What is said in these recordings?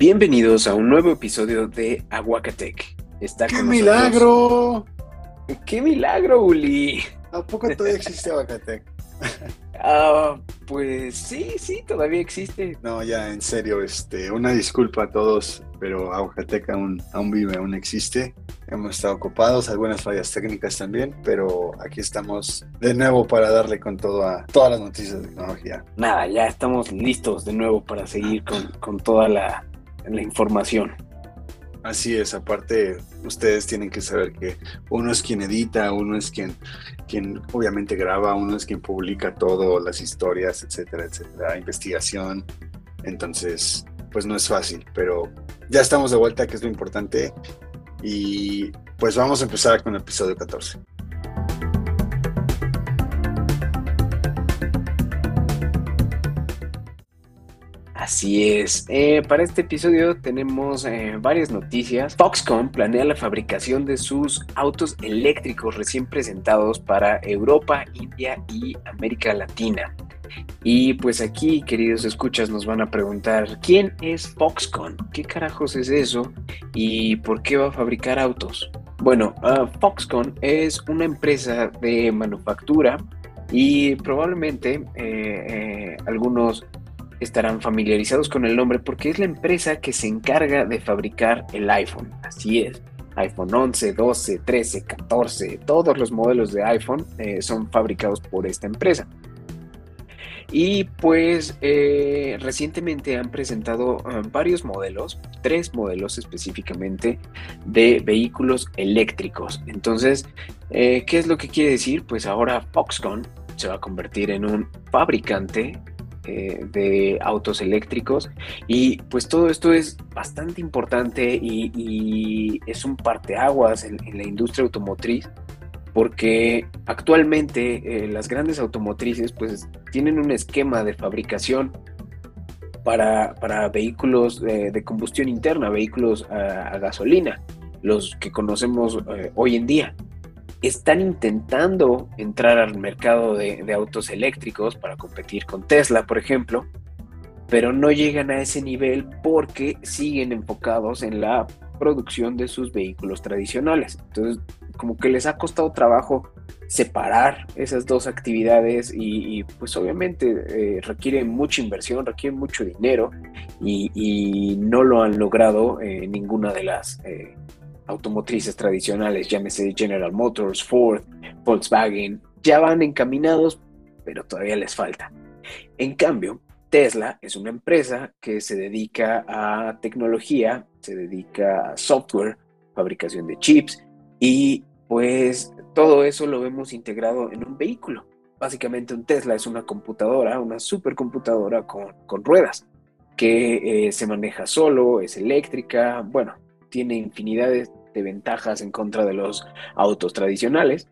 Bienvenidos a un nuevo episodio de Aguacatec. Está ¡Qué milagro! ¡Qué milagro, Uli! ¿A poco todavía existe Aguacatec? Ah, pues sí, sí, todavía existe. No, ya, en serio, este, una disculpa a todos, pero Aguacatec aún, aún vive, aún existe. Hemos estado ocupados, algunas fallas técnicas también, pero aquí estamos de nuevo para darle con todo a todas las noticias de tecnología. Nada, ya estamos listos de nuevo para seguir con, con toda la, la información. Así es, aparte ustedes tienen que saber que uno es quien edita, uno es quien, quien obviamente graba, uno es quien publica todo, las historias, etcétera, etcétera, investigación. Entonces, pues no es fácil, pero ya estamos de vuelta, que es lo importante. Y pues vamos a empezar con el episodio 14. Así es. Eh, para este episodio tenemos eh, varias noticias. Foxconn planea la fabricación de sus autos eléctricos recién presentados para Europa, India y América Latina. Y pues aquí, queridos escuchas, nos van a preguntar, ¿quién es Foxconn? ¿Qué carajos es eso? ¿Y por qué va a fabricar autos? Bueno, ah, Foxconn es una empresa de manufactura y probablemente eh, algunos estarán familiarizados con el nombre porque es la empresa que se encarga de fabricar el iPhone. Así es. iPhone 11, 12, 13, 14, todos los modelos de iPhone eh, son fabricados por esta empresa. Y pues eh, recientemente han presentado eh, varios modelos, tres modelos específicamente de vehículos eléctricos. Entonces, ¿qué es lo que quiere decir? Pues ahora Foxconn se va a convertir en un fabricante eh, de autos eléctricos. Y pues todo esto es bastante importante y, es un parteaguas en, en, la industria automotriz porque actualmente eh, las grandes automotrices pues tienen un esquema de fabricación para, vehículos de combustión interna, vehículos a, gasolina, los que conocemos eh, hoy en día están intentando entrar al mercado de, autos eléctricos para competir con Tesla, por ejemplo, pero no llegan a ese nivel porque siguen enfocados en la producción de sus vehículos tradicionales. Entonces, como que les ha costado trabajo separar esas dos actividades y, pues obviamente eh, requiere mucha inversión, requiere mucho dinero y, no lo han logrado en ninguna de las eh, automotrices tradicionales, llámese General Motors, Ford, Volkswagen, ya van encaminados, pero todavía les falta. En cambio, Tesla es una empresa que se dedica a tecnología, se dedica a software, fabricación de chips y pues todo eso lo vemos integrado en un vehículo. Básicamente un Tesla es una computadora, una supercomputadora con, con ruedas que eh, se maneja solo, es eléctrica, bueno, tiene infinidad de, ventajas en contra de los autos tradicionales,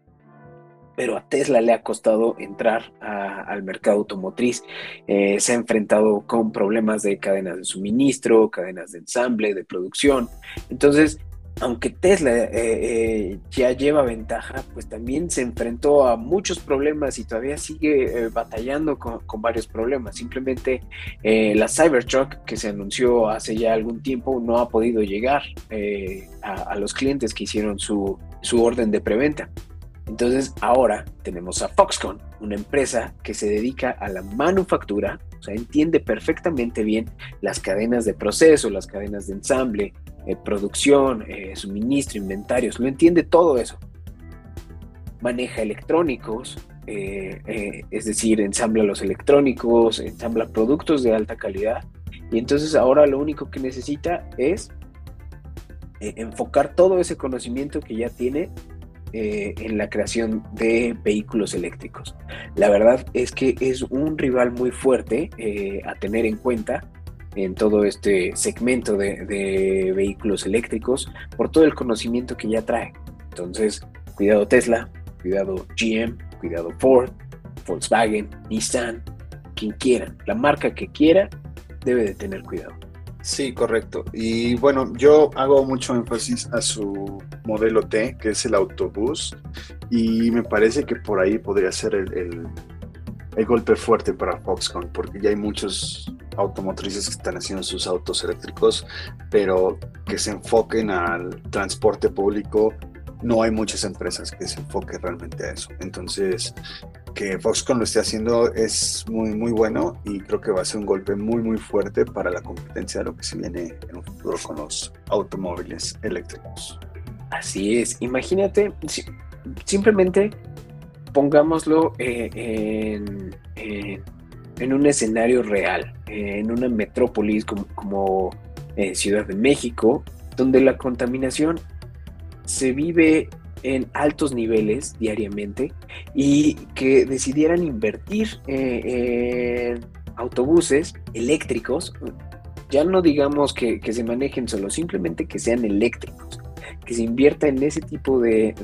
pero a Tesla le ha costado entrar al mercado automotriz. Eh, se ha enfrentado con problemas de cadenas de suministro, cadenas de ensamble, de producción. Entonces, aunque Tesla eh, eh, ya lleva ventaja, pues también se enfrentó a muchos problemas y todavía sigue eh, batallando con, varios problemas. Simplemente la Cybertruck que se anunció hace ya algún tiempo no ha podido llegar a, los clientes que hicieron su, su orden de preventa. Entonces ahora tenemos a Foxconn, una empresa que se dedica a la manufactura, o sea, entiende perfectamente bien las cadenas de proceso, las cadenas de ensamble, eh, producción, eh, suministro, inventarios, lo entiende todo eso. Maneja electrónicos, eh, es decir, ensambla los electrónicos, ensambla productos de alta calidad. Y entonces ahora lo único que necesita es enfocar todo ese conocimiento que ya tiene en la creación de vehículos eléctricos. La verdad es que es un rival muy fuerte a tener en cuenta en todo este segmento de, vehículos eléctricos por todo el conocimiento que ya trae. Entonces, cuidado Tesla, cuidado GM, cuidado Ford, Volkswagen, Nissan, quien quiera, la marca que quiera debe de tener cuidado. Sí, correcto. Y bueno, yo hago mucho énfasis a su modelo T, que es el autobús, y me parece que por ahí podría ser el, el golpe fuerte para Foxconn, porque ya hay muchos automotrices que están haciendo sus autos eléctricos, pero que se enfoquen al transporte público. No hay muchas empresas que se enfoquen realmente a eso. Entonces, que Foxconn lo esté haciendo es muy, muy bueno y creo que va a ser un golpe muy, muy fuerte para la competencia de lo que se viene en un futuro con los automóviles eléctricos. Así es. Imagínate, simplemente pongámoslo eh, en, un escenario real, en una metrópolis como, como eh, Ciudad de México, donde la contaminación se vive en altos niveles diariamente y que decidieran invertir eh, en autobuses eléctricos, ya no digamos que, se manejen solo, simplemente que sean eléctricos, que se invierta en ese tipo de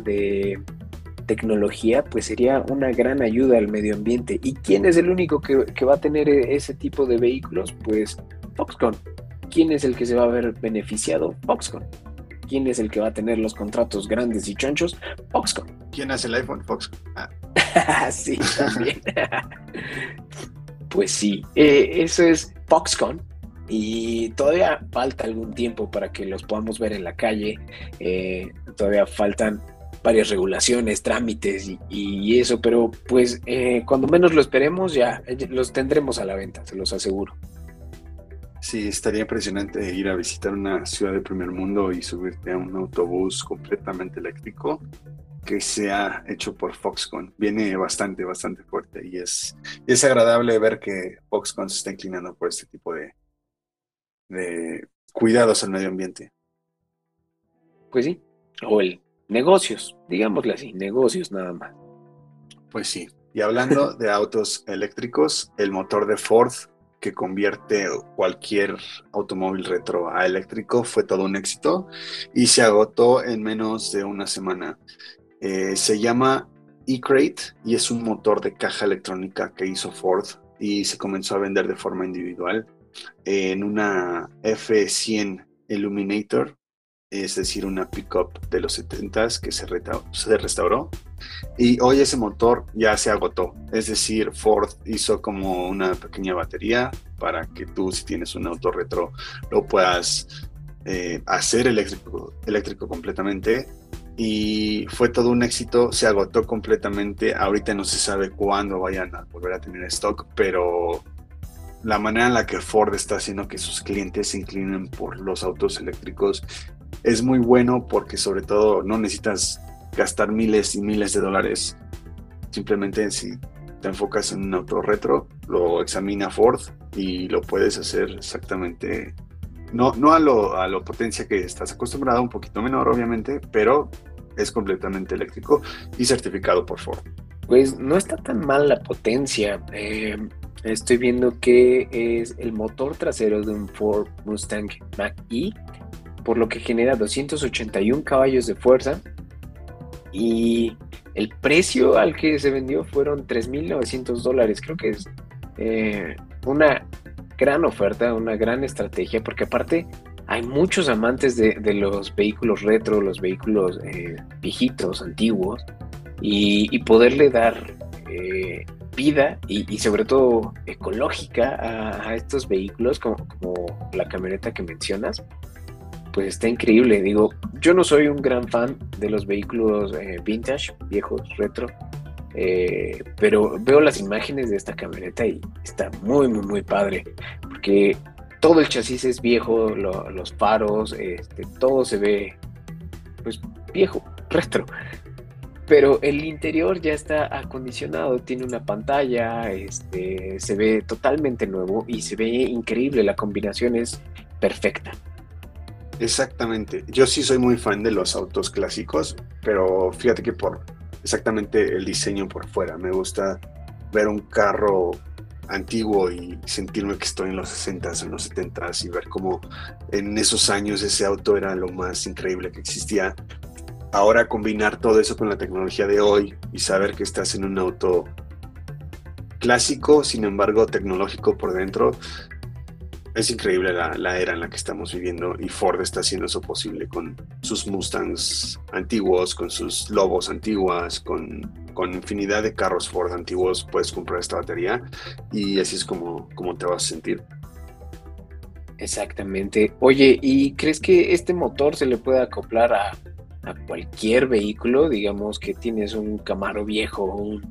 tecnología, pues sería una gran ayuda al medio ambiente. ¿Y quién es el único que, va a tener e, ese tipo de vehículos? Pues Foxconn. ¿Quién es el que se va a ver beneficiado? Foxconn. ¿Quién es el que va a tener los contratos grandes y chonchos? Foxconn. ¿Quién hace el iPhone? Foxconn. Ah. sí, también. pues sí, eh, eso es Foxconn. Y todavía falta algún tiempo para que los podamos ver en la calle. Eh, todavía faltan varias regulaciones, trámites y, eso, pero pues eh, cuando menos lo esperemos ya eh, los tendremos a la venta, se los aseguro. Sí, estaría impresionante ir a visitar una ciudad de primer mundo y subirte a un autobús completamente eléctrico que sea hecho por Foxconn. Viene bastante, bastante fuerte y es, es agradable ver que Foxconn se está inclinando por este tipo de, de cuidados al medio ambiente. Pues sí, o el negocios, digámosle así, negocios nada más. Pues sí, y hablando de autos eléctricos, el motor de Ford que convierte cualquier automóvil retro a eléctrico fue todo un éxito y se agotó en menos de una semana. Eh, se llama E-Crate y es un motor de caja electrónica que hizo Ford y se comenzó a vender de forma individual en una F100 Illuminator es decir, una pickup de los 70s que se, se restauró. Y hoy ese motor ya se agotó. Es decir, Ford hizo como una pequeña batería para que tú, si tienes un auto retro, lo puedas eh, hacer eléctrico, eléctrico completamente. Y fue todo un éxito, se agotó completamente. Ahorita no se sabe cuándo vayan a volver a tener stock, pero la manera en la que Ford está haciendo que sus clientes se inclinen por los autos eléctricos es muy bueno porque sobre todo no necesitas gastar miles y miles de dólares. Simplemente si te enfocas en un auto retro, lo examina Ford y lo puedes hacer exactamente, no, no a, lo, a lo potencia que estás acostumbrado, un poquito menor obviamente, pero es completamente eléctrico y certificado por Ford. Pues no está tan mal la potencia. Eh, estoy viendo que es el motor trasero de un Ford Mustang Mach-E por lo que genera 281 caballos de fuerza y el precio al que se vendió fueron 3.900 dólares. Creo que es eh, una gran oferta, una gran estrategia, porque aparte hay muchos amantes de, los vehículos retro, los vehículos eh, viejitos, antiguos, y, poderle dar eh, vida y, sobre todo ecológica a, estos vehículos como, la camioneta que mencionas, pues está increíble. Digo, yo no soy un gran fan de los vehículos eh, vintage, viejos, retro, eh, pero veo las imágenes de esta camioneta y está muy, muy, muy padre, porque todo el chasis es viejo, los faros, este, todo se ve, pues, viejo, retro. Pero el interior ya está acondicionado, tiene una pantalla, este, se ve totalmente nuevo y se ve increíble, la combinación es perfecta. Exactamente. Yo sí soy muy fan de los autos clásicos, pero fíjate que por exactamente el diseño por fuera. Me gusta ver un carro antiguo y sentirme que estoy en los 60s, en los 70s y ver cómo en esos años ese auto era lo más increíble que existía. Ahora combinar todo eso con la tecnología de hoy y saber que estás en un auto clásico, sin embargo tecnológico por dentro, es increíble la, era en la que estamos viviendo y Ford está haciendo eso posible con sus Mustangs antiguos, con sus Lobos antiguas, con, con infinidad de carros Ford antiguos puedes comprar esta batería y así es como, como te vas a sentir. Exactamente. Oye, ¿y crees que este motor se le puede acoplar a, cualquier vehículo? Digamos que tienes un Camaro viejo, un,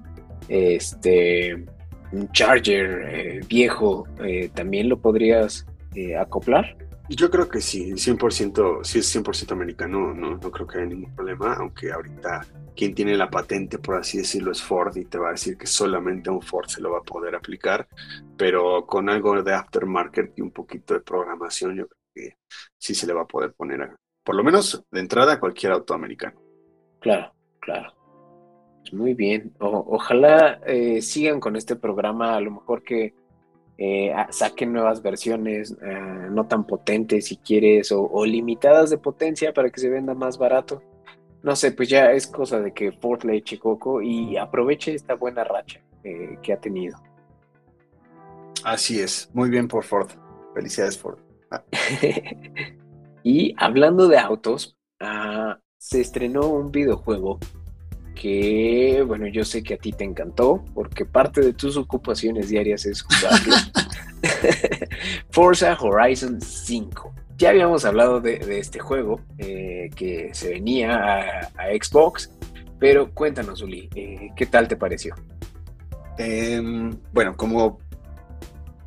este, un Charger eh, viejo, eh, ¿también lo podrías eh, acoplar? Yo creo que sí, 100%, si es 100% americano, no, no creo que haya ningún problema, aunque ahorita quien tiene la patente, por así decirlo, es Ford y te va a decir que solamente un Ford se lo va a poder aplicar, pero con algo de aftermarket y un poquito de programación, yo creo que sí se le va a poder poner, a, por lo menos de entrada, a cualquier auto americano. Claro, claro. Muy bien. ojalá eh, sigan con este programa, a lo mejor que eh, saquen nuevas versiones eh, no tan potentes si quieres o limitadas de potencia para que se venda más barato no sé, pues ya es cosa de que Ford le eche coco y aproveche esta buena racha que ha tenido. Así es, muy bien por Ford. Felicidades Ford. Ah. y hablando de autos, ah, se estrenó un videojuego que, bueno, yo sé que a ti te encantó, porque parte de tus ocupaciones diarias es jugarlo. Forza Horizon 5 ya habíamos hablado de, este juego eh, que se venía a, Xbox, pero cuéntanos, Uli, eh, ¿qué tal te pareció? Em, bueno, como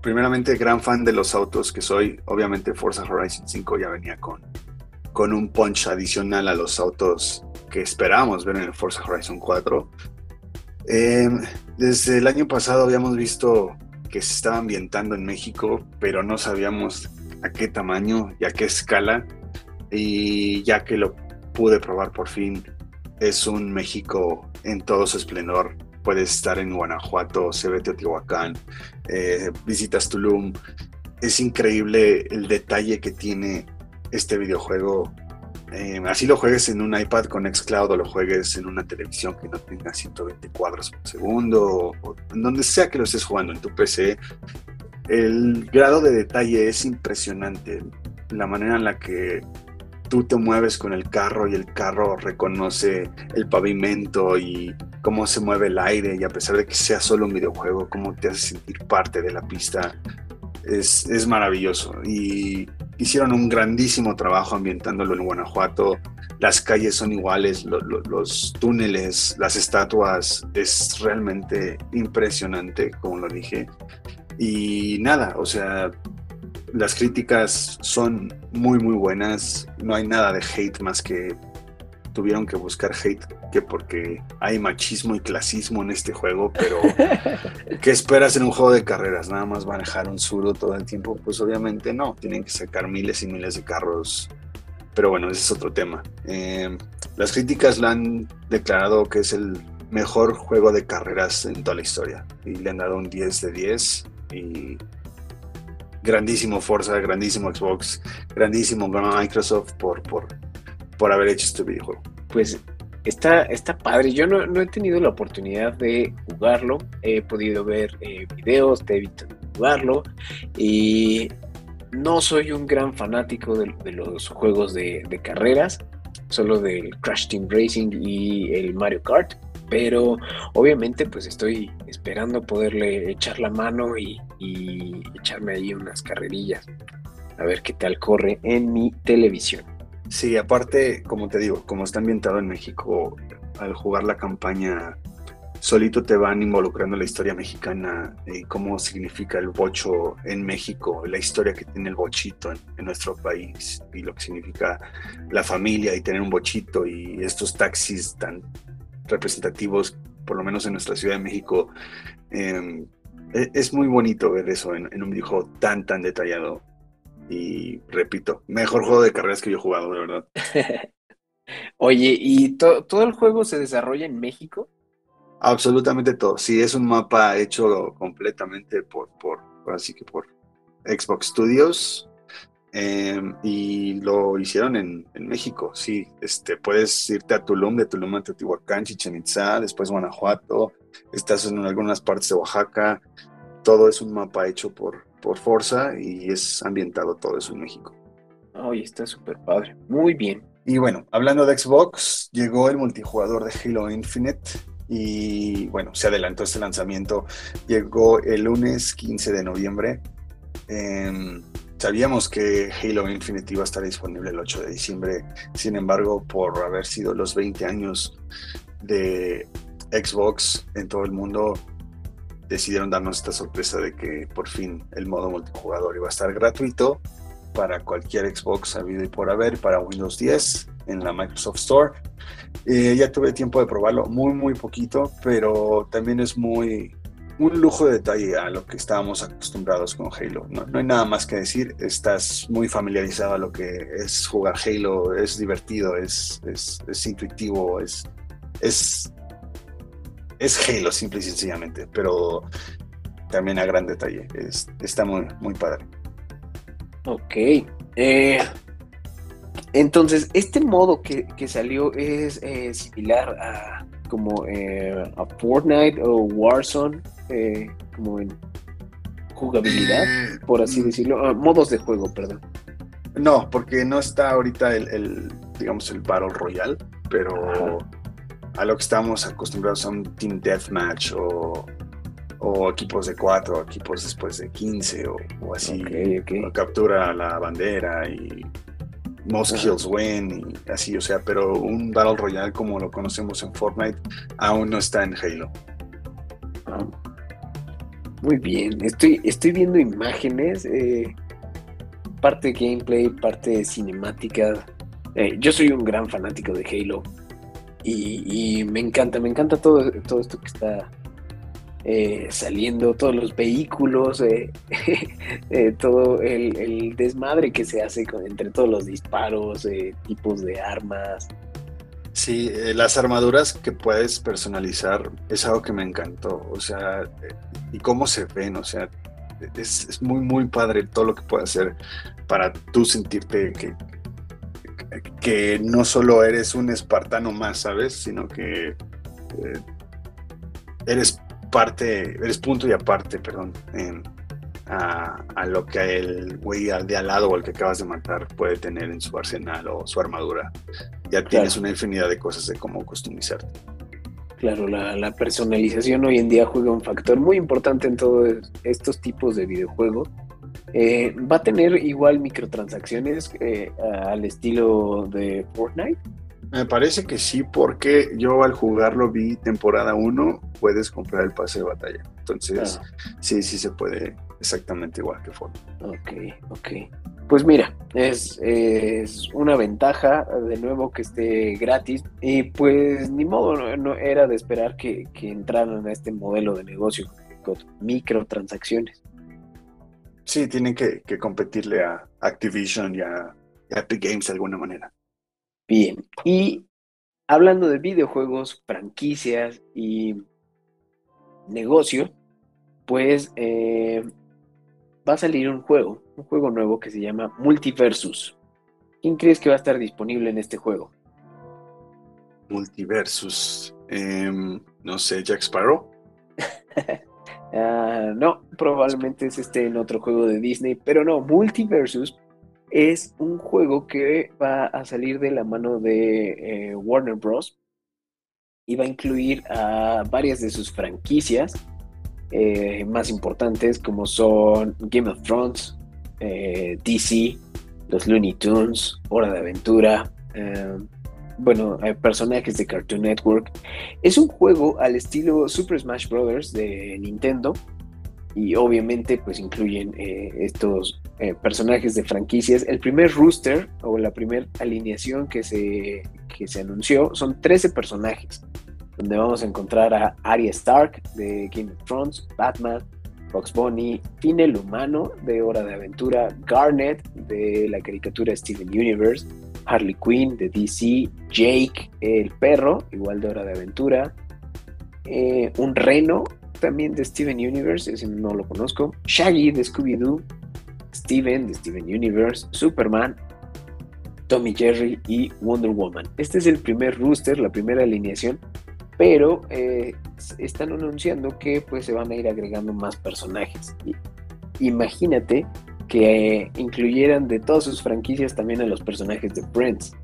primeramente gran fan de los autos que soy, obviamente Forza Horizon 5 ya venía con, con un punch adicional a los autos que esperábamos ver en el Forza Horizon 4. Em, desde el año pasado habíamos visto que se estaba ambientando en México, pero no sabíamos a qué tamaño y a qué escala. Y ya que lo pude probar por fin, es un México en todo su esplendor. Puedes estar en Guanajuato, ve Teotihuacán, eh, visitas Tulum. Es increíble el detalle que tiene este videojuego. Eh, así lo juegues en un iPad con Xcloud o lo juegues en una televisión que no tenga 120 cuadros por segundo donde sea que lo estés jugando en tu PC, el grado de detalle es impresionante. La manera en la que tú te mueves con el carro y el carro reconoce el pavimento y cómo se mueve el aire y a pesar de que sea solo un videojuego, cómo te hace sentir parte de la pista, es, es maravilloso. Y hicieron un grandísimo trabajo ambientándolo en Guanajuato. Las calles son iguales, los túneles, las estatuas, es realmente impresionante, como lo dije. Y nada, o sea, las críticas son muy, muy buenas. No hay nada de hate más que tuvieron que buscar hate que porque hay machismo y clasismo en este juego, pero ¿qué esperas en un juego de carreras? Nada más manejar un suro todo el tiempo, pues obviamente no, tienen que sacar miles y miles de carros, pero bueno, ese es otro tema. Eh, las críticas lo han declarado que es el mejor juego de carreras en toda la historia y le han dado un 10 de 10 y grandísimo Forza, grandísimo Xbox, grandísimo Microsoft por, por, por haber hecho este videojuego. Pues está, está padre. Yo no, he tenido la oportunidad de jugarlo. He podido ver eh, videos, de visto jugarlo. Y no soy un gran fanático de, los juegos de, de, carreras, solo del Crash Team Racing y el Mario Kart pero obviamente pues estoy esperando poderle echar la mano y, echarme ahí unas carrerillas, a ver qué tal corre en mi televisión. Sí, aparte, como te digo, como está ambientado en México, al jugar la campaña, solito te van involucrando la historia mexicana y cómo significa el bocho en México, la historia que tiene el bochito en, en, nuestro país y lo que significa la familia y tener un bochito y estos taxis tan representativos, por lo menos en nuestra Ciudad de México. Em, e, es muy bonito ver eso en, un videojuego tan, tan detallado. Y repito, mejor juego de carreras que yo he jugado, de verdad. Oye, ¿y todo el juego se desarrolla en México? Absolutamente todo. Sí, es un mapa hecho completamente por, por así que por Xbox Studios. Em, y lo hicieron en, México, sí. Este, puedes irte a Tulum, de Tulum a Teotihuacán, Chichen Itza, después Guanajuato, estás en algunas partes de Oaxaca. Todo es un mapa hecho por, por Forza y es ambientado todo eso en México. Ay, está súper padre. Muy bien. Y bueno, hablando de Xbox, llegó el multijugador de Halo Infinite y bueno, se adelantó este lanzamiento. Llegó el lunes 15 de noviembre. Eh, Sabíamos que Halo Infinite iba a estar disponible el 8 de diciembre, sin embargo, por haber sido los 20 años de Xbox en todo el mundo, decidieron darnos esta sorpresa de que por fin el modo multijugador iba a estar gratuito para cualquier Xbox habido y por haber, para Windows 10 en la Microsoft Store. Eh, ya tuve tiempo de probarlo, muy, muy poquito, pero también es muy un lujo de detalle a lo que estábamos acostumbrados con Halo. No, no, hay nada más que decir, estás muy familiarizado a lo que es jugar Halo, es divertido, es, es, es intuitivo, es, es es Halo, simple y sencillamente, pero también a gran detalle. está muy, muy padre. Ok. Eh, entonces, este modo que, salió es eh, similar a como eh, a Fortnite o Warzone, como en jugabilidad, por así decirlo, ah, modos de juego, perdón. No, porque no está ahorita el, digamos, el Battle Royale, pero a lo que estamos acostumbrados un Team Deathmatch o, o equipos de cuatro, equipos después de 15 o, así. captura la bandera y most kills win y así, o sea, pero un Battle Royale como lo conocemos en Fortnite aún no está en Halo. Ah. Muy bien, estoy, estoy viendo imágenes, eh, parte gameplay, parte cinemática. Eh, yo soy un gran fanático de Halo. Y, me encanta, me encanta todo, todo esto que está eh, saliendo, todos los vehículos, eh, eh, todo el, desmadre que se hace con, entre todos los disparos, tipos de armas. Sí, las armaduras que puedes personalizar es algo que me encantó, o sea, y cómo se ven, o sea, es, es muy, muy padre todo lo que puede hacer para tú sentirte que, que no solo eres un espartano más, ¿sabes? Sino que eh, eres parte, eres punto y aparte, perdón, a, lo que el güey de al lado o el que acabas de matar puede tener en su arsenal o su armadura. Ya tienes una infinidad de cosas de cómo customizarte. Claro, la, la, personalización hoy en día juega un factor muy importante en todos estos tipos de videojuegos eh, ¿Va a tener igual microtransacciones eh, al estilo de Fortnite? Me parece que sí, porque yo al jugarlo vi temporada 1, puedes comprar el pase de batalla. Entonces, sí, sí se puede exactamente igual que Fortnite. Ok, ok. Pues mira, es, es, una ventaja de nuevo que esté gratis y pues ni modo, no, era de esperar que, que entraran a este modelo de negocio con microtransacciones. Sí, tienen que, competirle a Activision y a, Epic Games de alguna manera. Bien, y hablando de videojuegos, franquicias y negocio, pues eh, va a salir un juego, un juego nuevo que se llama Multiversus. ¿Quién crees que va a estar disponible en este juego? Multiversus. Em, no sé, Jack Sparrow. Ah, no, probablemente es este en otro juego de Disney, pero no, Multiversus es un juego que va a salir de la mano de eh, Warner Bros. y va a incluir a varias de sus franquicias eh, más importantes como son Game of Thrones, eh, DC, los Looney Tunes, Hora de Aventura, bueno, hay personajes de Cartoon Network. Es un juego al estilo Super Smash Bros. de Nintendo. Y obviamente pues incluyen eh, estos eh, personajes de franquicias. El primer rooster o la primera alineación que se, que se anunció son 13 personajes. Donde vamos a encontrar a Arya Stark de Game of Thrones, Batman, Fox Bunny, Finn el Humano de Hora de Aventura, Garnet de la caricatura Steven Universe, Harley Quinn de DC, Jake el perro, igual de Hora de Aventura, eh, un reno también de Steven Universe, ese no lo conozco, Shaggy de Scooby-Doo, Steven de Steven Universe, Superman, Tommy Jerry y Wonder Woman. Este es el primer rooster, la primera alineación, pero eh, están anunciando que pues se van a ir agregando más personajes. Imagínate que incluyeran de todas sus franquicias también a los personajes de Friends.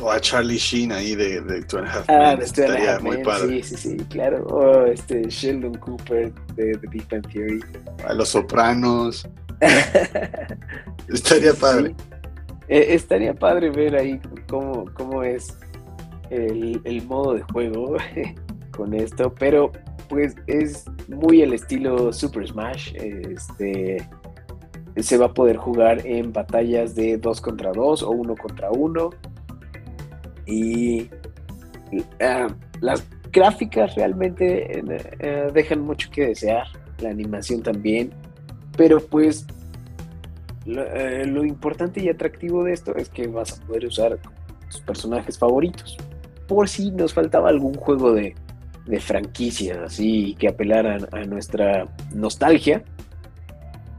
O a Charlie Sheen ahí de, de Two and a Half Ah, Two and muy padre. Sí, sí, sí, claro. O este Sheldon Cooper de, The Big Bang Theory. A Los Sopranos. estaría padre. Eh, estaría padre ver ahí cómo, cómo es el, modo de juego con esto, pero pues es muy el estilo Super Smash. Este se va a poder jugar en batallas de 2 contra 2 o 1 contra 1. Y ah, las gráficas realmente eh, dejan mucho que desear. La animación también. Pero pues eh, lo, importante y atractivo de esto es que vas a poder usar tus personajes favoritos. Por si nos faltaba algún juego de, de franquicia así que apelaran a nuestra nostalgia,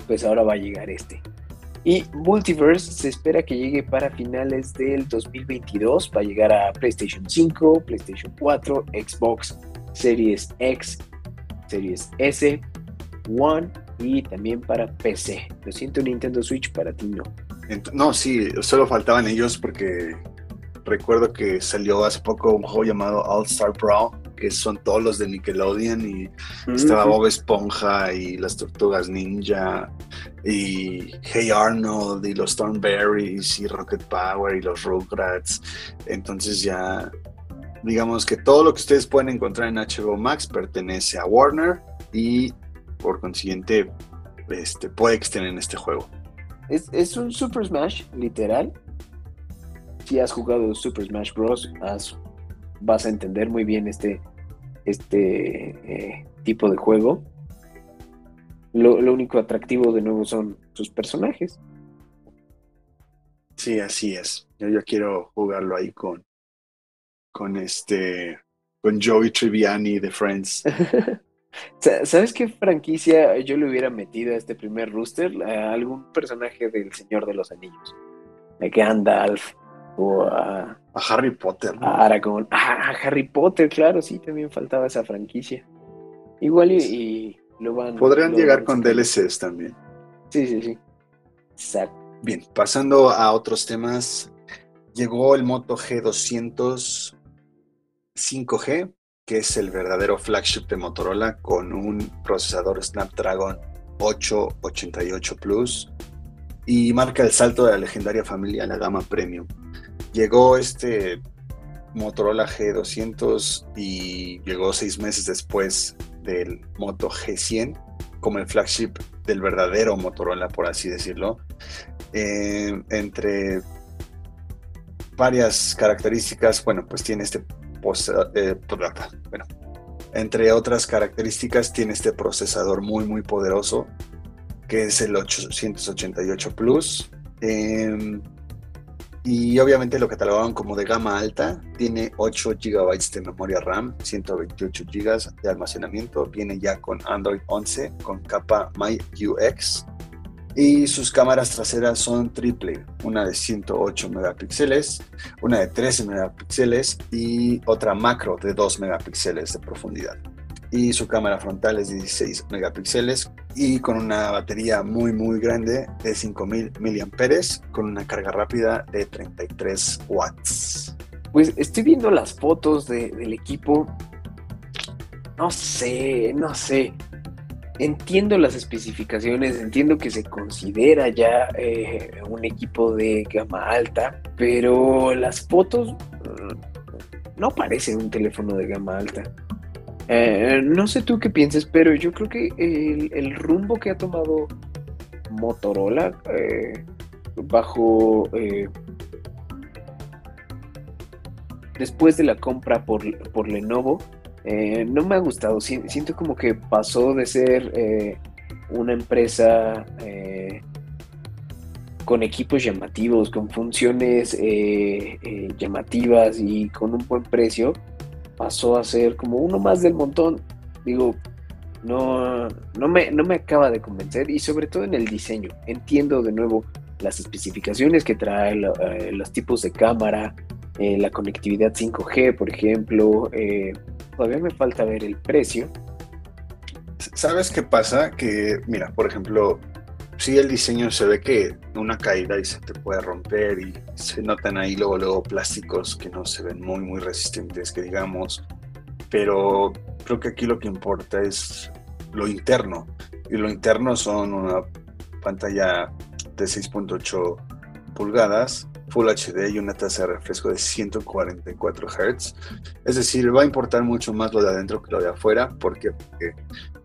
pues ahora va a llegar este. Y Multiverse se espera que llegue para finales del 2022. Va a llegar a PlayStation 5, PlayStation 4, Xbox Series X, Series S, One y también para PC. Lo siento Nintendo Switch, para ti no. No, sí, solo faltaban ellos porque recuerdo que salió hace poco un juego llamado All Star Brawl que son todos los de Nickelodeon y estaba Bob Esponja y las Tortugas Ninja y Hey Arnold y los Thornberries y Rocket Power y los Rugrats. Entonces ya digamos que todo lo que ustedes pueden encontrar en HBO Max pertenece a Warner y por consiguiente este, puede que estén en este juego. Es, es un Super Smash, literal. Si has jugado Super Smash Bros., vas a entender muy bien este, este eh, tipo de juego. Lo, único atractivo de nuevo son sus personajes. Sí, así es. Yo, yo quiero jugarlo ahí con, con este, con Joey Triviani de Friends. ¿Sabes qué franquicia yo le hubiera metido a este primer rooster? A algún personaje del Señor de los Anillos. A Gandalf, a, Harry Potter. A Aragorn. A, Harry Potter, claro, sí, también faltaba esa franquicia. Igual y, lo van. Podrían llegar con DLCs también. Sí, sí, sí. Exacto. Bien, pasando a otros temas, llegó el Moto G200 5G, que es el verdadero flagship de Motorola con un procesador Snapdragon 888 Plus y marca el salto de la legendaria familia a la gama premium llegó este Motorola G200 y llegó seis meses después del Moto G100 como el flagship del verdadero Motorola, por así decirlo. Eh, entre varias características, bueno, pues tiene este, eh, bueno, entre otras características tiene este procesador muy, muy poderoso, que es el 888 Plus. Em, y obviamente lo catalogaban como de gama alta. Tiene 8 GB de memoria RAM, 128 GB de almacenamiento. Viene ya con Android 11 con capa MyUX. Y sus cámaras traseras son triple, una de 108 megapíxeles, una de 13 megapíxeles y otra macro de 2 megapíxeles de profundidad y su cámara frontal es de 16 megapíxeles y con una batería muy muy grande de 5000 miliamperes con una carga rápida de 33 watts. Pues estoy viendo las fotos del equipo. No sé, no sé. Entiendo las especificaciones, entiendo que se considera ya eh, un equipo de gama alta, pero las fotos mm, no parecen un teléfono de gama alta. Eh, no sé tú qué pienses, pero yo creo que el, rumbo que ha tomado Motorola eh, bajo eh, después de la compra por, por Lenovo no me ha gustado. Siento como que pasó de ser una empresa con equipos llamativos, con funciones llamativas y con un buen precio pasó a ser como uno más del montón. Digo, no, no, me, no me acaba de convencer y sobre todo en el diseño. Entiendo de nuevo las especificaciones que trae, eh, los tipos de cámara, eh, la conectividad 5G, por ejemplo. Eh, todavía me falta ver el precio. ¿Sabes qué pasa? Que, mira, por ejemplo, sí el diseño se ve que una caída y se te puede romper y se notan ahí luego, luego plásticos que no se ven muy, muy resistentes, que digamos, pero creo que aquí lo que importa es lo interno y lo interno son una pantalla de 6.8 pulgadas, Full HD y una tasa de refresco de 144 Hz. Es decir, va a importar mucho más lo de adentro que lo de afuera, porque,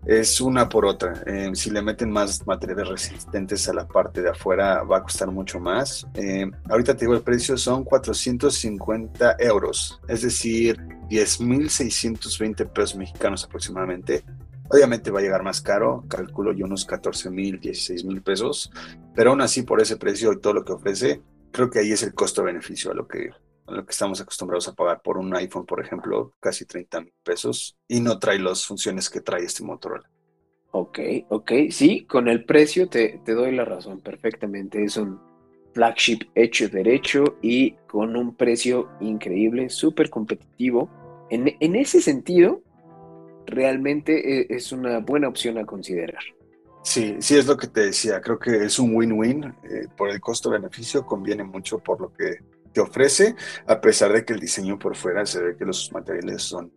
es una por otra. Eh, si le meten más materiales resistentes a la parte de afuera, va a costar mucho más. Eh, ahorita te digo el precio, son 450 euros, es decir, 10.620 pesos mexicanos aproximadamente. Obviamente va a llegar más caro, calculo yo unos 14 mil, 16 mil pesos, pero aún así por ese precio y todo lo que ofrece, creo que ahí es el costo-beneficio a lo que lo que estamos acostumbrados a pagar por un iPhone, por ejemplo, casi 30 mil pesos, y no trae las funciones que trae este Motorola. Ok, ok, sí, con el precio te, te doy la razón perfectamente. Es un flagship hecho derecho y con un precio increíble, súper competitivo. En, en, ese sentido, realmente e, es una buena opción a considerar. Sí, sí es lo que te decía, creo que es un win-win eh, por el costo-beneficio, conviene mucho por lo que te ofrece, a pesar de que el diseño por fuera se ve que los materiales son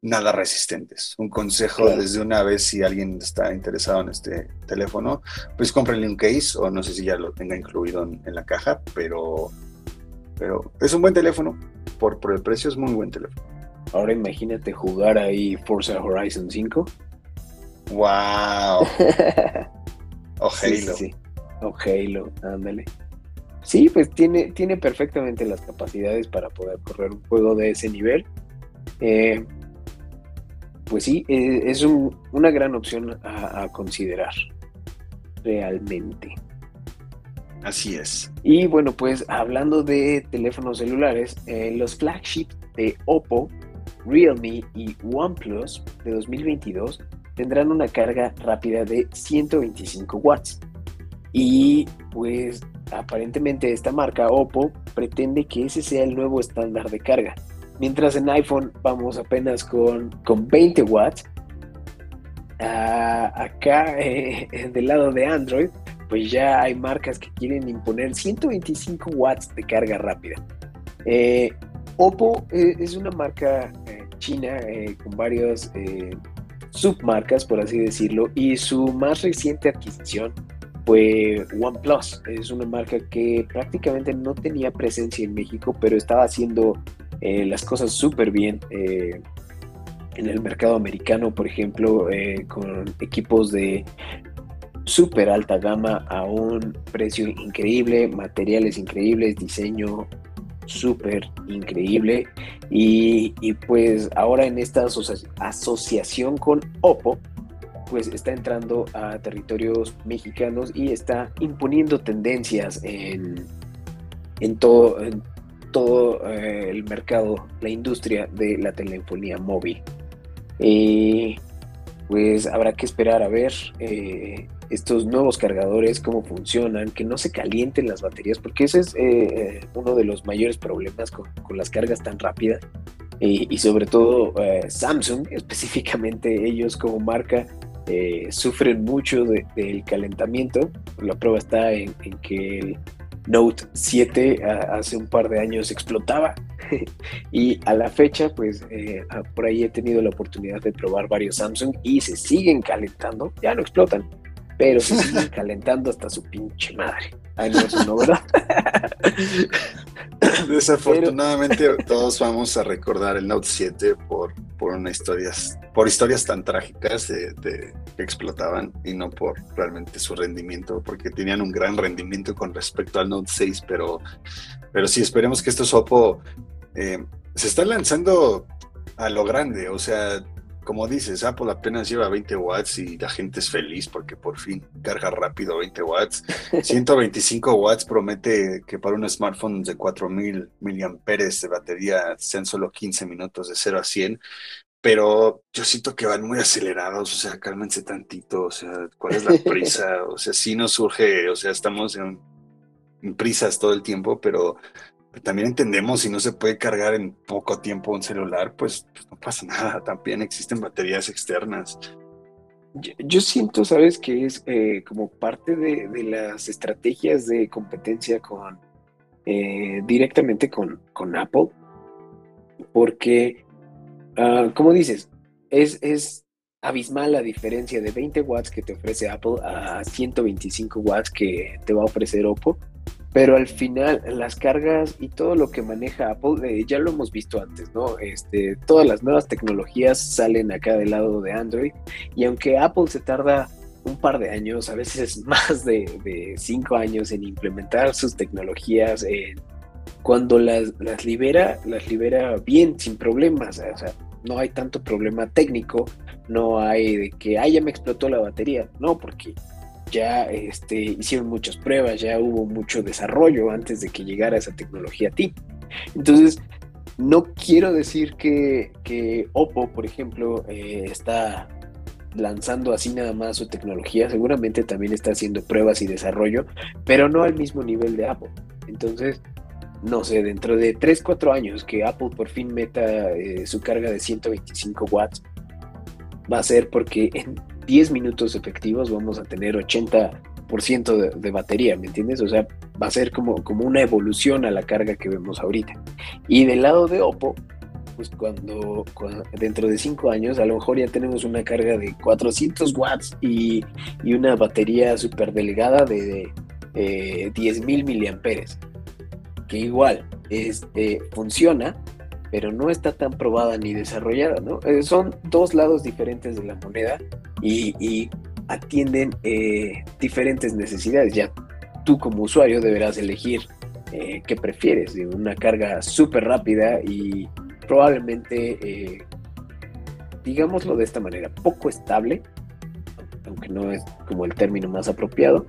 nada resistentes. Un consejo desde una vez si alguien está interesado en este teléfono, pues cómprenle un case o no sé si ya lo tenga incluido en, la caja, pero, pero es un buen teléfono, por, por el precio es muy buen teléfono. Ahora imagínate jugar ahí Forza Horizon 5 ¡Wow! o Halo. Sí, O Halo, ándale. Sí, pues tiene, tiene perfectamente las capacidades para poder correr un juego de ese nivel. Eh, pues sí, eh, es una gran opción a, considerar, realmente. Así es. Y bueno, pues hablando de teléfonos celulares, eh, los flagships de Oppo, Realme y OnePlus de 2022 tendrán una carga rápida de 125 watts. Y pues aparentemente esta marca Oppo pretende que ese sea el nuevo estándar de carga. Mientras en iPhone vamos apenas con, con 20 watts, acá eh, del lado de Android, pues ya hay marcas que quieren imponer 125 watts de carga rápida. Eh, Oppo eh, es una marca china con varios submarcas, por así decirlo, y su más reciente adquisición fue OnePlus. Es una marca que prácticamente no tenía presencia en México, pero estaba haciendo eh, las cosas súper bien eh, en el mercado americano, por ejemplo, eh, con equipos de súper alta gama a un precio increíble, materiales increíbles, diseño súper increíble. Y, pues ahora en esta asociación con Oppo, pues está entrando a territorios mexicanos y está imponiendo tendencias en, en todo, en todo eh, el mercado, la industria de la telefonía móvil. y pues habrá que esperar a ver eh, estos nuevos cargadores, cómo funcionan, que no se calienten las baterías, porque ese es eh, uno de los mayores problemas con, las cargas tan rápidas. y sobre todo eh, Samsung, específicamente ellos como marca, eh, sufren mucho del calentamiento. La prueba está en, que el Note 7 hace un par de años explotaba y a la fecha pues por ahí he tenido la oportunidad de probar varios Samsung y se siguen calentando, ya no explotan, pero se siguen calentando hasta su pinche madre. Ay, no, no, ¿verdad? Desafortunadamente todos vamos a recordar el Note 7 por, por una historias, por historias tan trágicas de, que explotaban y no por realmente su rendimiento, porque tenían un gran rendimiento con respecto al Note 6, pero, pero sí, esperemos que esto Oppo eh, se está lanzando a lo grande, o sea, como dices, Apple apenas lleva 20 watts y la gente es feliz porque por fin carga rápido 20 watts. 125 watts promete que para un smartphone de 4000 miliamperes de batería sean solo 15 minutos de 0 a 100. Pero yo siento que van muy acelerados, o sea, cálmense tantito, o sea, ¿cuál es la prisa? O sea, sí nos surge, o sea, estamos en, en prisas todo el tiempo, pero también entendemos si no se puede cargar en poco tiempo un celular, pues, pues no pasa nada, también existen baterías externas. Yo, siento, sabes, que es eh, como parte de, las estrategias de competencia con eh, directamente con, con, Apple, porque, ah, como dices, es, es abismal la diferencia de 20 watts que te ofrece Apple a 125 watts que te va a ofrecer Oppo. Pero al final las cargas y todo lo que maneja Apple, eh, ya lo hemos visto antes, ¿no? Este, todas las nuevas tecnologías salen acá del lado de Android y aunque Apple se tarda un par de años, a veces más de, cinco años en implementar sus tecnologías, cuando las, libera, las libera bien, sin problemas. O sea, no hay tanto problema técnico, no hay de que, ay, ya me explotó la batería. No, porque ya este, hicieron muchas pruebas, ya hubo mucho desarrollo antes de que llegara esa tecnología a ti. Entonces, no quiero decir que, que Oppo, por ejemplo, eh, está lanzando así nada más su tecnología, seguramente también está haciendo pruebas y desarrollo, pero no al mismo nivel de Apple. Entonces, no sé, dentro de 3, 4 años que Apple por fin meta eh, su carga de 125 watts, va a ser porque en 10 minutos efectivos vamos a tener 80% de, batería, ¿me entiendes? O sea, va a ser como, como una evolución a la carga que vemos ahorita. Y del lado de Oppo, pues cuando, dentro de 5 años a lo mejor ya tenemos una carga de 400 watts y, una batería súper delgada de, de 10.000 miliamperes que igual este, funciona, pero no está tan probada ni desarrollada, ¿no? Eh, son dos lados diferentes de la moneda y, atienden eh, diferentes necesidades. Ya tú como usuario deberás elegir eh, qué prefieres, una carga súper rápida y probablemente, digámoslo de esta manera, poco estable, aunque no es como el término más apropiado,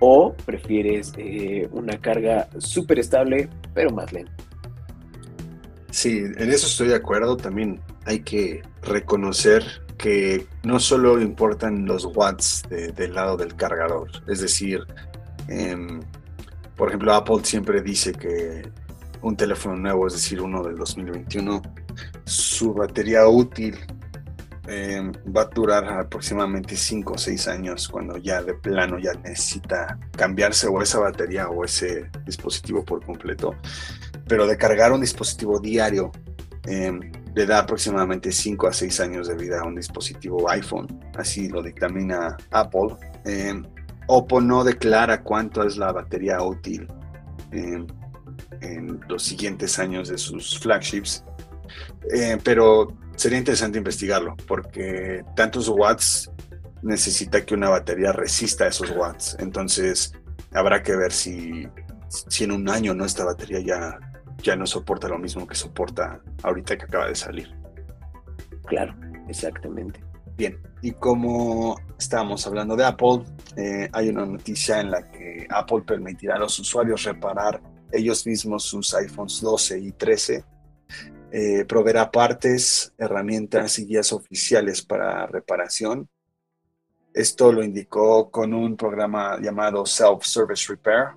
o prefieres eh, una carga súper estable pero más lenta. Sí, en eso estoy de acuerdo. También hay que reconocer que no solo importan los watts del lado del cargador, es decir, em, por ejemplo, Apple siempre dice que un teléfono nuevo, es decir, uno del 2021, su batería útil Em, va a durar aproximadamente 5 o 6 años cuando ya de plano ya necesita cambiarse o esa batería o ese dispositivo por completo. Pero de cargar un dispositivo diario em, le da aproximadamente 5 a 6 años de vida a un dispositivo iPhone. Así lo dictamina Apple. Em, Oppo no declara cuánto es la batería útil en los siguientes años de sus flagships. Eh, pero sería interesante investigarlo, porque tantos watts necesita que una batería resista esos watts. Entonces, habrá que ver si, si en un año ¿no? esta batería ya, ya no soporta lo mismo que soporta ahorita que acaba de salir. Claro, exactamente. Bien, y como estábamos hablando de Apple, eh, hay una noticia en la que Apple permitirá a los usuarios reparar ellos mismos sus iPhones 12 y 13 eh, proveerá partes, herramientas y guías oficiales para reparación. Esto lo indicó con un programa llamado Self-Service Repair.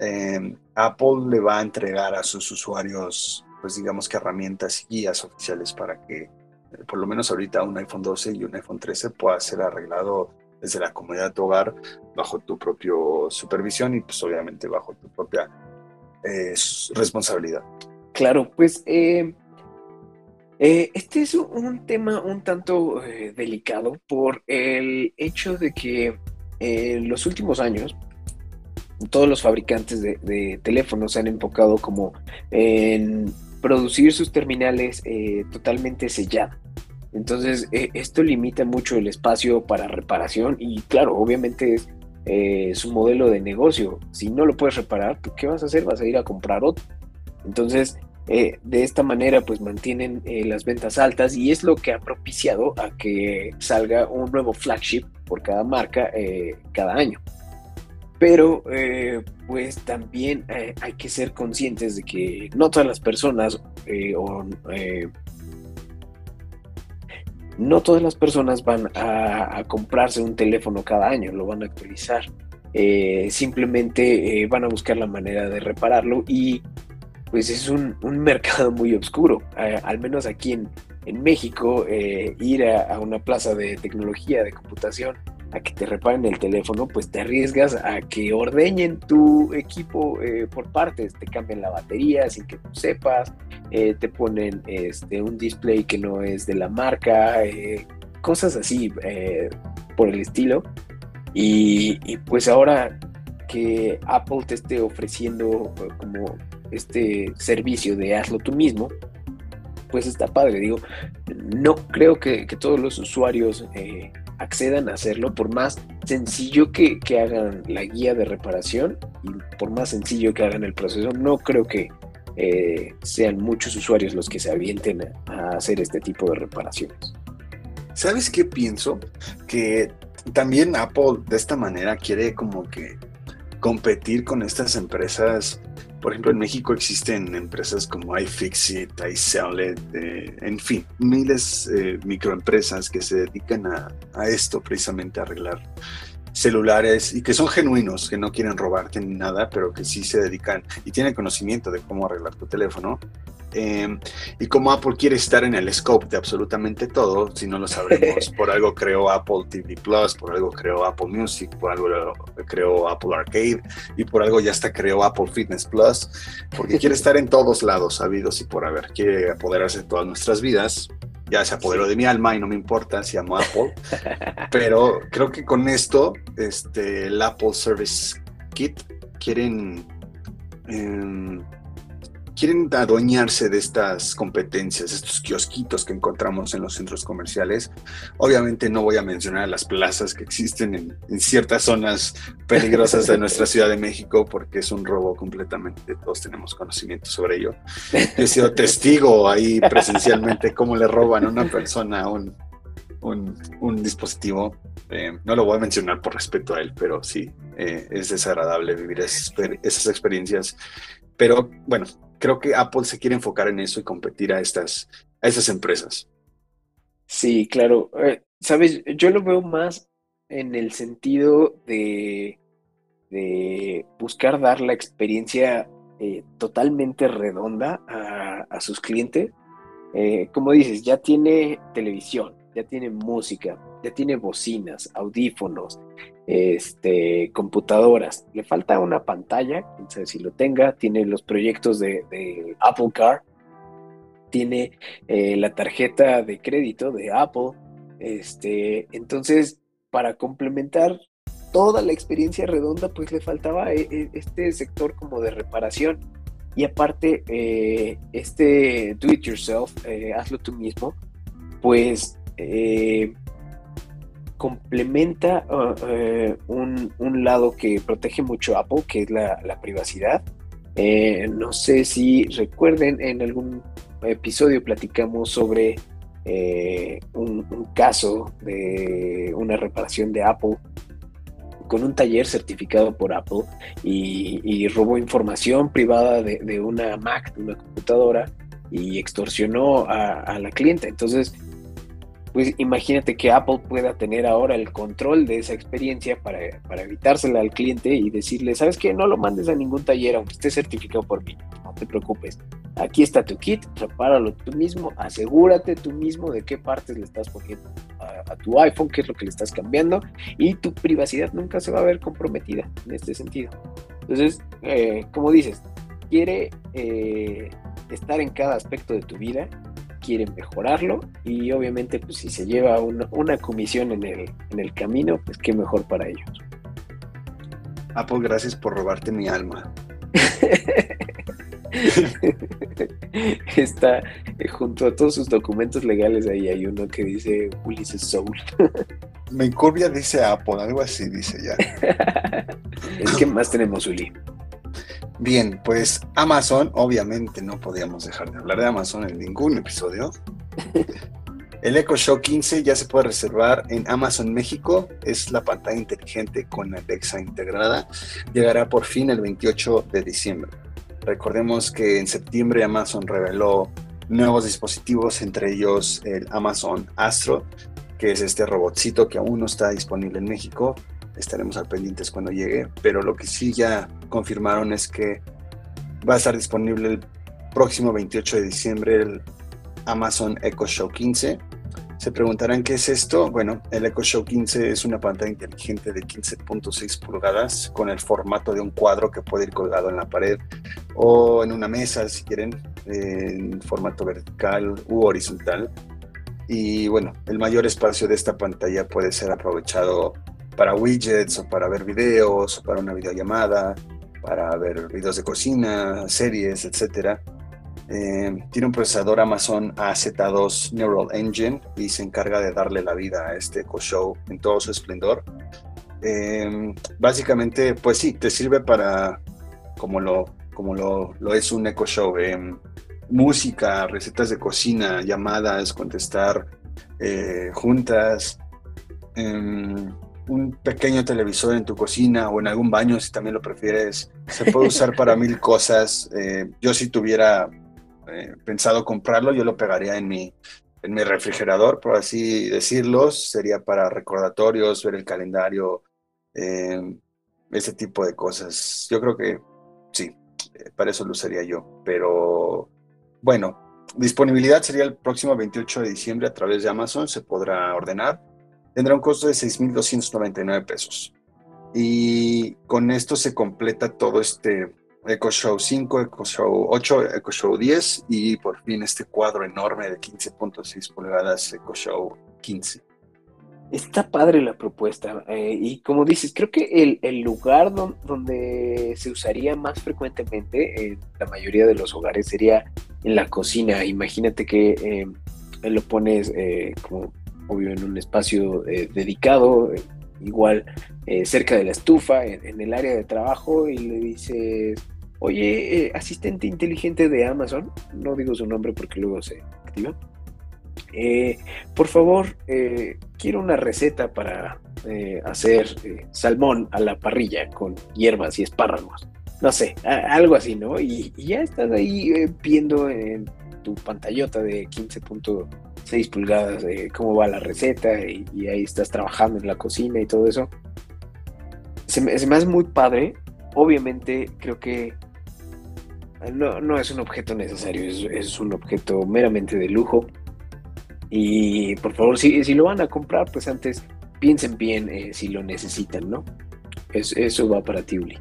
Em, Apple le va a entregar a sus usuarios, pues digamos que herramientas y guías oficiales para que, eh, por lo menos ahorita, un iPhone 12 y un iPhone 13 pueda ser arreglado desde la comunidad de tu hogar bajo tu propia supervisión y pues obviamente bajo tu propia eh, responsabilidad. Claro, pues eh, eh, este es un tema un tanto eh, delicado por el hecho de que en los últimos años todos los fabricantes de, teléfonos se han enfocado como en producir sus terminales eh, totalmente sellados. Entonces esto limita mucho el espacio para reparación y claro, obviamente es su modelo de negocio. Si no lo puedes reparar, ¿qué vas a hacer? Vas a ir a comprar otro. Entonces, eh, de esta manera pues mantienen eh, las ventas altas y es lo que ha propiciado a que salga un nuevo flagship por cada marca eh, cada año. Pero pues también hay que ser conscientes de que no todas las personas no todas las personas van a, comprarse un teléfono cada año, lo van a actualizar. simplemente van a buscar la manera de repararlo y pues es un, mercado muy oscuro. al menos aquí en, México, eh, ir a, una plaza de tecnología, de computación, a que te reparen el teléfono, pues te arriesgas a que ordeñen tu equipo eh, por partes, te cambian la batería sin que tú sepas, eh, te ponen este, un display que no es de la marca, cosas así por el estilo. Y, y, pues ahora que Apple te esté ofreciendo como este servicio de hazlo tú mismo, pues está padre. Digo, no creo que, todos los usuarios eh, accedan a hacerlo, por más sencillo que, hagan la guía de reparación y por más sencillo que hagan el proceso, no creo que eh, sean muchos usuarios los que se avienten a, hacer este tipo de reparaciones. ¿Sabes qué pienso? Que también Apple de esta manera quiere como que competir con estas empresas por ejemplo, en México existen empresas como iFixit, iSellit, eh, en fin, miles de eh, microempresas que se dedican a, a, esto precisamente, a arreglar celulares y que son genuinos, que no quieren robarte ni nada, pero que sí se dedican y tienen conocimiento de cómo arreglar tu teléfono Em, y como Apple quiere estar en el scope de absolutamente todo, si no lo sabremos, por algo creó Apple TV Plus, por algo creó Apple Music, por algo creó Apple Arcade y por algo ya hasta creó Apple Fitness Plus, porque quiere estar en todos lados, sabidos y por haber, quiere apoderarse de todas nuestras vidas. Ya se apoderó de mi alma y no me importa si amo Apple, pero creo que con esto, este, el Apple Service Kit quieren eh, quieren adueñarse de estas competencias, estos kiosquitos que encontramos en los centros comerciales. Obviamente no voy a mencionar las plazas que existen en, ciertas zonas peligrosas de nuestra Ciudad de México porque es un robo completamente, todos tenemos conocimiento sobre ello. he sido testigo ahí presencialmente cómo le roban a una persona un, un, dispositivo. Eh, no lo voy a mencionar por respeto a él, pero sí, eh, es desagradable vivir esas experiencias. Pero bueno, creo que Apple se quiere enfocar en eso y competir a estas, a esas empresas. Sí, claro. Eh, Sabes, yo lo veo más en el sentido de, de buscar dar la experiencia eh, totalmente redonda a, sus clientes. Eh, como dices, ya tiene televisión, ya tiene música, ya tiene bocinas, audífonos, este, computadoras. Le falta una pantalla, quién sabe si lo tenga. Tiene los proyectos de, Apple Car. Tiene eh, la tarjeta de crédito de Apple. Este, entonces, para complementar toda la experiencia redonda, pues le faltaba eh, eh, este sector como de reparación. Y aparte, este do it yourself, hazlo tú mismo, pues complementa uh, eh, un, lado que protege mucho Apple, que es la, privacidad. Eh, no sé si recuerden, en algún episodio platicamos sobre eh, un, caso de una reparación de Apple con un taller certificado por Apple y, robó información privada de, una Mac, de una computadora, y extorsionó a, a la clienta. Entonces, pues imagínate que Apple pueda tener ahora el control de esa experiencia para, evitársela al cliente y decirle, ¿sabes qué? No lo mandes a ningún taller aunque esté certificado por mí, no te preocupes. Aquí está tu kit, prepáralo tú mismo, asegúrate tú mismo de qué partes le estás poniendo a, tu iPhone, qué es lo que le estás cambiando y tu privacidad nunca se va a ver comprometida en este sentido. Entonces, eh, como dices, quiere eh, estar en cada aspecto de tu vida quieren mejorarlo y obviamente pues si se lleva una, comisión en el, en el camino, pues qué mejor para ellos. Apple, gracias por robarte mi alma. Está eh, junto a todos sus documentos legales ahí hay uno que dice Ulises Soul. Me curvia dice Apple, algo así dice ya. es que más tenemos Uli. Bien, pues Amazon, obviamente no podíamos dejar de hablar de Amazon en ningún episodio. El Echo Show 15 ya se puede reservar en Amazon México. Es la pantalla inteligente con Alexa integrada. Llegará por fin el 28 de diciembre. Recordemos que en septiembre Amazon reveló nuevos dispositivos, entre ellos el Amazon Astro, que es este robotcito que aún no está disponible en México, estaremos al pendientes cuando llegue, pero lo que sí ya confirmaron es que va a estar disponible el próximo 28 de diciembre el Amazon Echo Show 15. Se preguntarán qué es esto. Bueno, el Echo Show 15 es una pantalla inteligente de 15.6 pulgadas con el formato de un cuadro que puede ir colgado en la pared o en una mesa si quieren, en formato vertical u horizontal. Y bueno, el mayor espacio de esta pantalla puede ser aprovechado para widgets o para ver videos o para una videollamada, para ver videos de cocina, series, etc. Eh, tiene un procesador Amazon AZ2 Neural Engine y se encarga de darle la vida a este Echo Show en todo su esplendor. Eh, básicamente, pues sí, te sirve para, como lo, como lo, lo es un Echo Show, eh, música, recetas de cocina, llamadas, contestar juntas, em, un pequeño televisor en tu cocina o en algún baño si también lo prefieres. Se puede usar para mil cosas. yo si tuviera pensado comprarlo, yo lo pegaría en mi, en mi refrigerador, por así decirlo. Sería para recordatorios, ver el calendario, eh, ese tipo de cosas. Yo creo que sí, eh, para eso lo usaría yo. Pero bueno, disponibilidad sería el próximo 28 de diciembre a través de Amazon, se podrá ordenar. Tendrá un costo de 6.299 pesos. Y con esto se completa todo este Echo Show 5, Echo Show 8, Echo Show 10 y por fin este cuadro enorme de 15.6 pulgadas Echo Show 15. Está padre la propuesta. Eh, y como dices, creo que el, lugar donde se usaría más frecuentemente en la mayoría de los hogares sería en la cocina. Imagínate que eh, lo pones eh, como obvio en un espacio dedicado, igual cerca de la estufa, en, el área de trabajo, y le dices, oye, asistente inteligente de Amazon, no digo su nombre porque luego se activa eh, por favor, eh, quiero una receta para eh, hacer salmón a la parrilla con hierbas y espárragos. No sé, algo así, ¿no? Y, ya estás ahí viendo en tu pantallota de 15.6 pulgadas cómo va la receta y, ahí estás trabajando en la cocina y todo eso. Se me, hace muy padre. Obviamente, creo que no, no es un objeto necesario, es, es un objeto meramente de lujo y por favor, si, si lo van a comprar, pues antes piensen bien eh, si lo necesitan, ¿no? eso va para ti, Uli.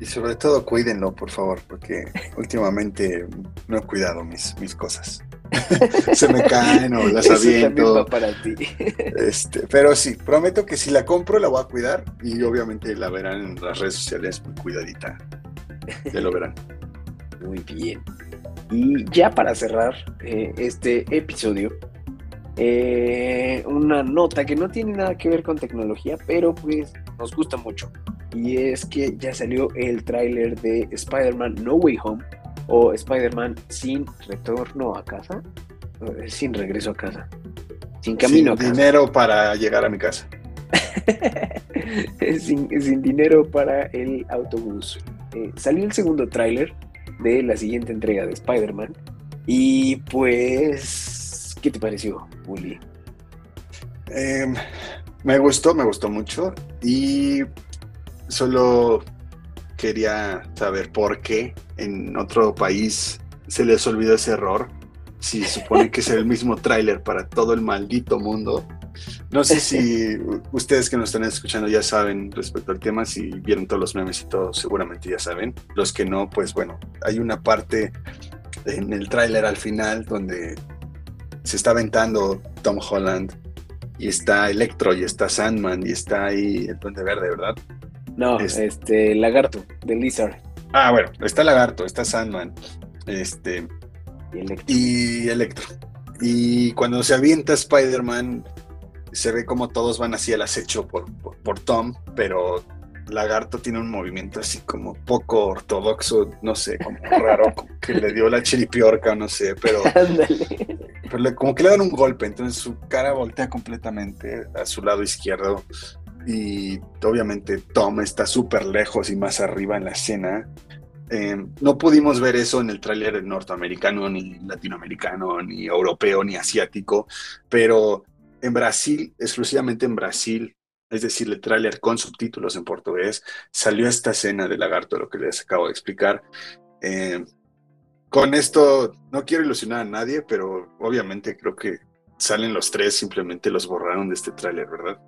Y sobre todo cuídenlo, por favor, porque últimamente no he cuidado mis, mis cosas. Se me caen o las aviento. va para ti. Este, pero sí, prometo que si la compro la voy a cuidar y obviamente la verán en las redes sociales muy cuidadita. Ya lo verán. Muy bien. Y ya para cerrar eh, este episodio, eh, una nota que no tiene nada que ver con tecnología, pero pues nos gusta mucho. Y es que ya salió el tráiler de Spider-Man No Way Home o Spider-Man sin retorno a casa, eh, sin regreso a casa, sin camino sin dinero para llegar a mi casa. sin, dinero para el autobús. salió el segundo tráiler de la siguiente entrega de Spider-Man. Y pues, ¿qué te pareció, Uli? Em, me gustó, me gustó mucho. Y solo quería saber por qué en otro país se les olvidó ese error. Si supone que es el mismo tráiler para todo el maldito mundo. No sé si ustedes que nos están escuchando ya saben respecto al tema, si vieron todos los memes y todo, seguramente ya saben. Los que no, pues bueno, hay una parte en el tráiler al final donde se está aventando Tom Holland y está Electro y está Sandman y está ahí el Duende Verde, ¿verdad? No, este Lagarto, de Lizard. Ah, bueno, está Lagarto, está Sandman, este y Electro. Y cuando se avienta Spider-Man, se ve como todos van así al acecho por, por, Tom, pero Lagarto tiene un movimiento así como poco ortodoxo, no sé, como raro, que le dio la chiripiorca, no sé, pero, pero como que le dan un golpe, entonces su cara voltea completamente a su lado izquierdo y obviamente Tom está súper lejos y más arriba en la escena. Eh, no pudimos ver eso en el tráiler norteamericano, ni latinoamericano, ni europeo, ni asiático, pero en Brasil, exclusivamente en Brasil, es decir, el tráiler con subtítulos en portugués, salió esta escena de lagarto, lo que les acabo de explicar. Eh, con esto no quiero ilusionar a nadie, pero obviamente creo que salen los tres, simplemente los borraron de este tráiler, ¿verdad?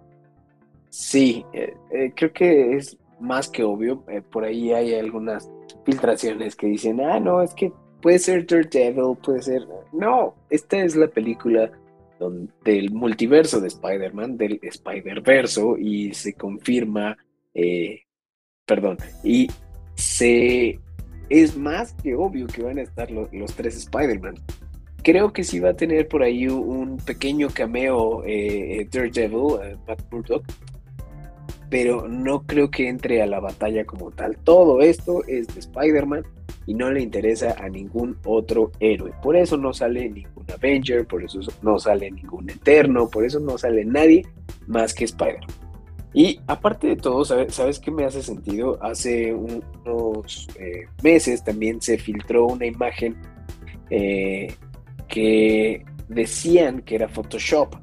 Sí, eh, eh, creo que es más que obvio. por ahí hay algunas filtraciones que dicen, ah, no, es que puede ser Daredevil, puede ser... No, esta es la película del multiverso de Spider-Man, del Spider-Verso, y se confirma, eh, perdón, y se es más que obvio que van a estar los, tres Spider-Man. Creo que sí va a tener por ahí un pequeño cameo eh, Daredevil, eh, Matt Murdock, pero no creo que entre a la batalla como tal. Todo esto es de Spider-Man y no le interesa a ningún otro héroe. Por eso no sale ningún Avenger, por eso no sale ningún Eterno, por eso no sale nadie más que Spider-Man. Y aparte de todo, ¿sabes, qué me hace sentido? Hace unos eh, meses también se filtró una imagen eh, que decían que era Photoshop,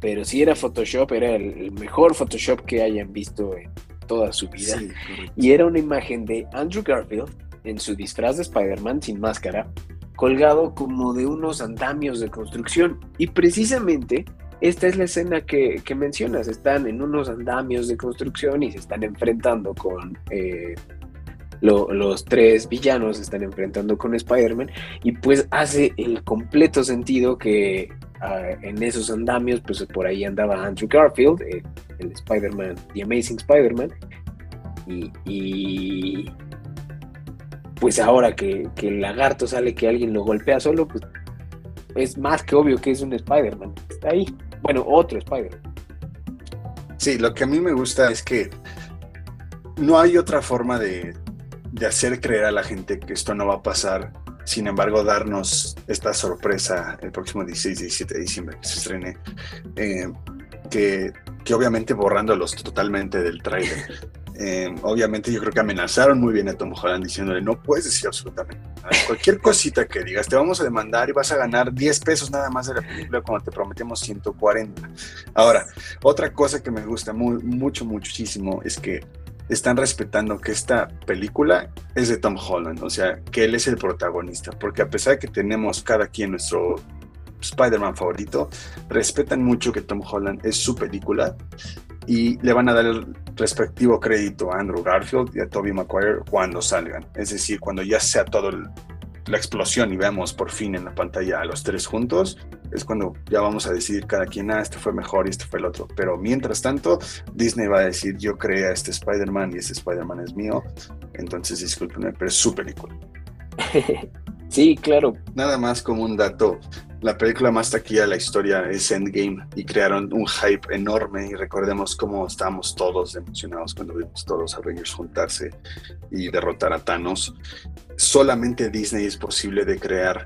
pero si era Photoshop, era el, mejor Photoshop que hayan visto en toda su vida. y era una imagen de Andrew Garfield en su disfraz de Spider-Man sin máscara, colgado como de unos andamios de construcción. Y precisamente esta es la escena que, mencionas, están en unos andamios de construcción y se están enfrentando con eh, los tres villanos, se están enfrentando con Spider-Man y pues hace el completo sentido que ah, en esos andamios, pues por ahí andaba Andrew Garfield, eh, el Spider-Man, The Amazing Spider-Man, y, pues ahora que, que el lagarto sale que alguien lo golpea solo, pues es más que obvio que es un Spider-Man, está ahí. Bueno, otro Spider. Sí, lo que a mí me gusta es que no hay otra forma de, hacer creer a la gente que esto no va a pasar. Sin embargo, darnos esta sorpresa el próximo 16 17 de diciembre que se estrene, eh, que, que obviamente borrándolos totalmente del trailer. Eh, obviamente yo creo que amenazaron muy bien a Tom Holland diciéndole, no puedes decir absolutamente nada. Cualquier cosita que digas, te vamos a demandar y vas a ganar 10 pesos nada más de la película cuando te prometemos 140. Ahora, otra cosa que me gusta muy, mucho, muchísimo es que están respetando que esta película es de Tom Holland, o sea, que él es el protagonista, porque a pesar de que tenemos cada quien nuestro Spider-Man favorito, respetan mucho que Tom Holland es su película y le van a dar el respectivo crédito a Andrew Garfield y a Tobey Maguire cuando salgan. Es decir, cuando ya sea todo la explosión y veamos por fin en la pantalla a los tres juntos, es cuando ya vamos a decidir cada quien, ah, este fue mejor y este fue el otro. Pero mientras tanto, Disney va a decir, yo creé a este Spider-Man y este Spider-Man es mío. Entonces, discúlpenme, pero es su película. sí, claro. Nada más como un dato la película más taquilla de la historia es Endgame y crearon un hype enorme y recordemos cómo estábamos todos emocionados cuando vimos todos a Avengers juntarse y derrotar a Thanos. Solamente Disney es posible de crear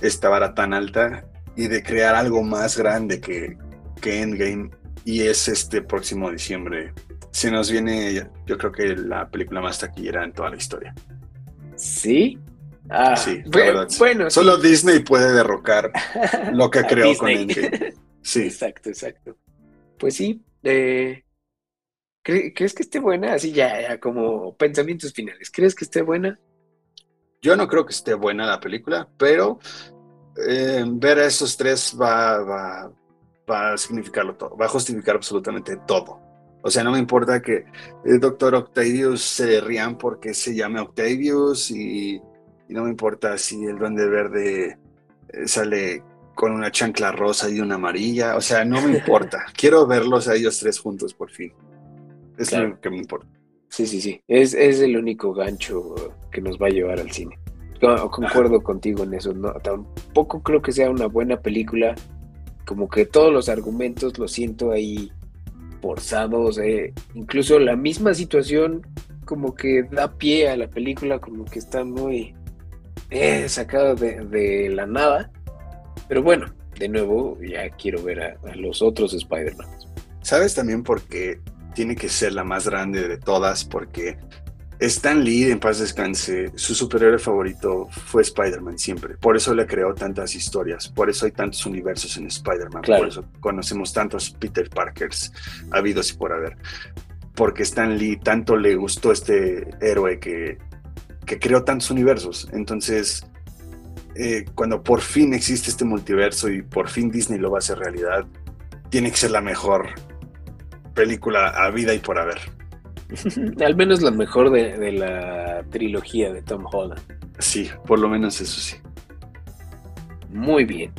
esta vara tan alta y de crear algo más grande que, que Endgame y es este próximo diciembre. Se nos viene, yo creo que la película más taquillera en toda la historia. Sí, Ah, sí, bueno, Solo Disney puede derrocar lo que creó con Endgame. Sí. Exacto, exacto. Pues sí. Eh, ¿Crees que esté buena? Así ya, como pensamientos finales. ¿Crees que esté buena? Yo no creo que esté buena la película, pero eh, ver a esos tres va, va, va a significarlo todo, va a justificar absolutamente todo. O sea, no me importa que el doctor Octavius se rían porque se llame Octavius y y no me importa si el duende verde eh, sale con una chancla rosa y una amarilla, o sea, no me importa. Quiero verlos a ellos tres juntos por fin. Es lo que me importa. Sí, sí, sí. Es, el único gancho que nos va a llevar al cine. Concuerdo contigo en eso. No, tampoco creo que sea una buena película. Como que todos los argumentos los siento ahí forzados. Eh. Incluso la misma situación como que da pie a la película, como que está muy eh, sacado de, la nada. Pero bueno, de nuevo, ya quiero ver a, los otros Spider-Man. ¿Sabes también por qué tiene que ser la más grande de todas? Porque Stan Lee, en paz descanse, su superhéroe favorito fue Spider-Man siempre. Por eso le creó tantas historias, por eso hay tantos universos en Spider-Man, por eso conocemos tantos Peter Parkers habidos y por haber. Porque Stan Lee tanto le gustó este héroe que que creó tantos universos. Entonces, eh, cuando por fin existe este multiverso y por fin Disney lo va a hacer realidad, tiene que ser la mejor película a vida y por haber. Al menos la mejor de, la trilogía de Tom Holland. Sí, por lo menos eso sí. Muy bien.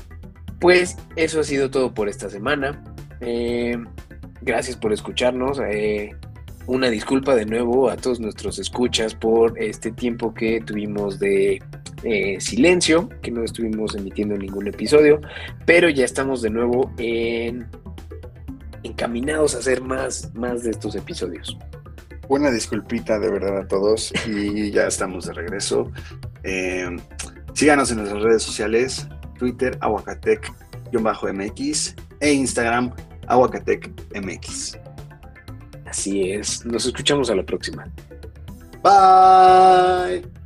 Pues eso ha sido todo por esta semana. Eh, gracias por escucharnos. Eh, una disculpa de nuevo a todos nuestros escuchas por este tiempo que tuvimos de eh, silencio, que no estuvimos emitiendo ningún episodio, pero ya estamos de nuevo en, encaminados a hacer más, más de estos episodios. Una disculpita de verdad a todos y ya estamos de regreso. Eh, síganos en nuestras redes sociales, Twitter, aguacatec-mx e Instagram, aguacatec-mx. Así es. Nos escuchamos a la próxima. Bye.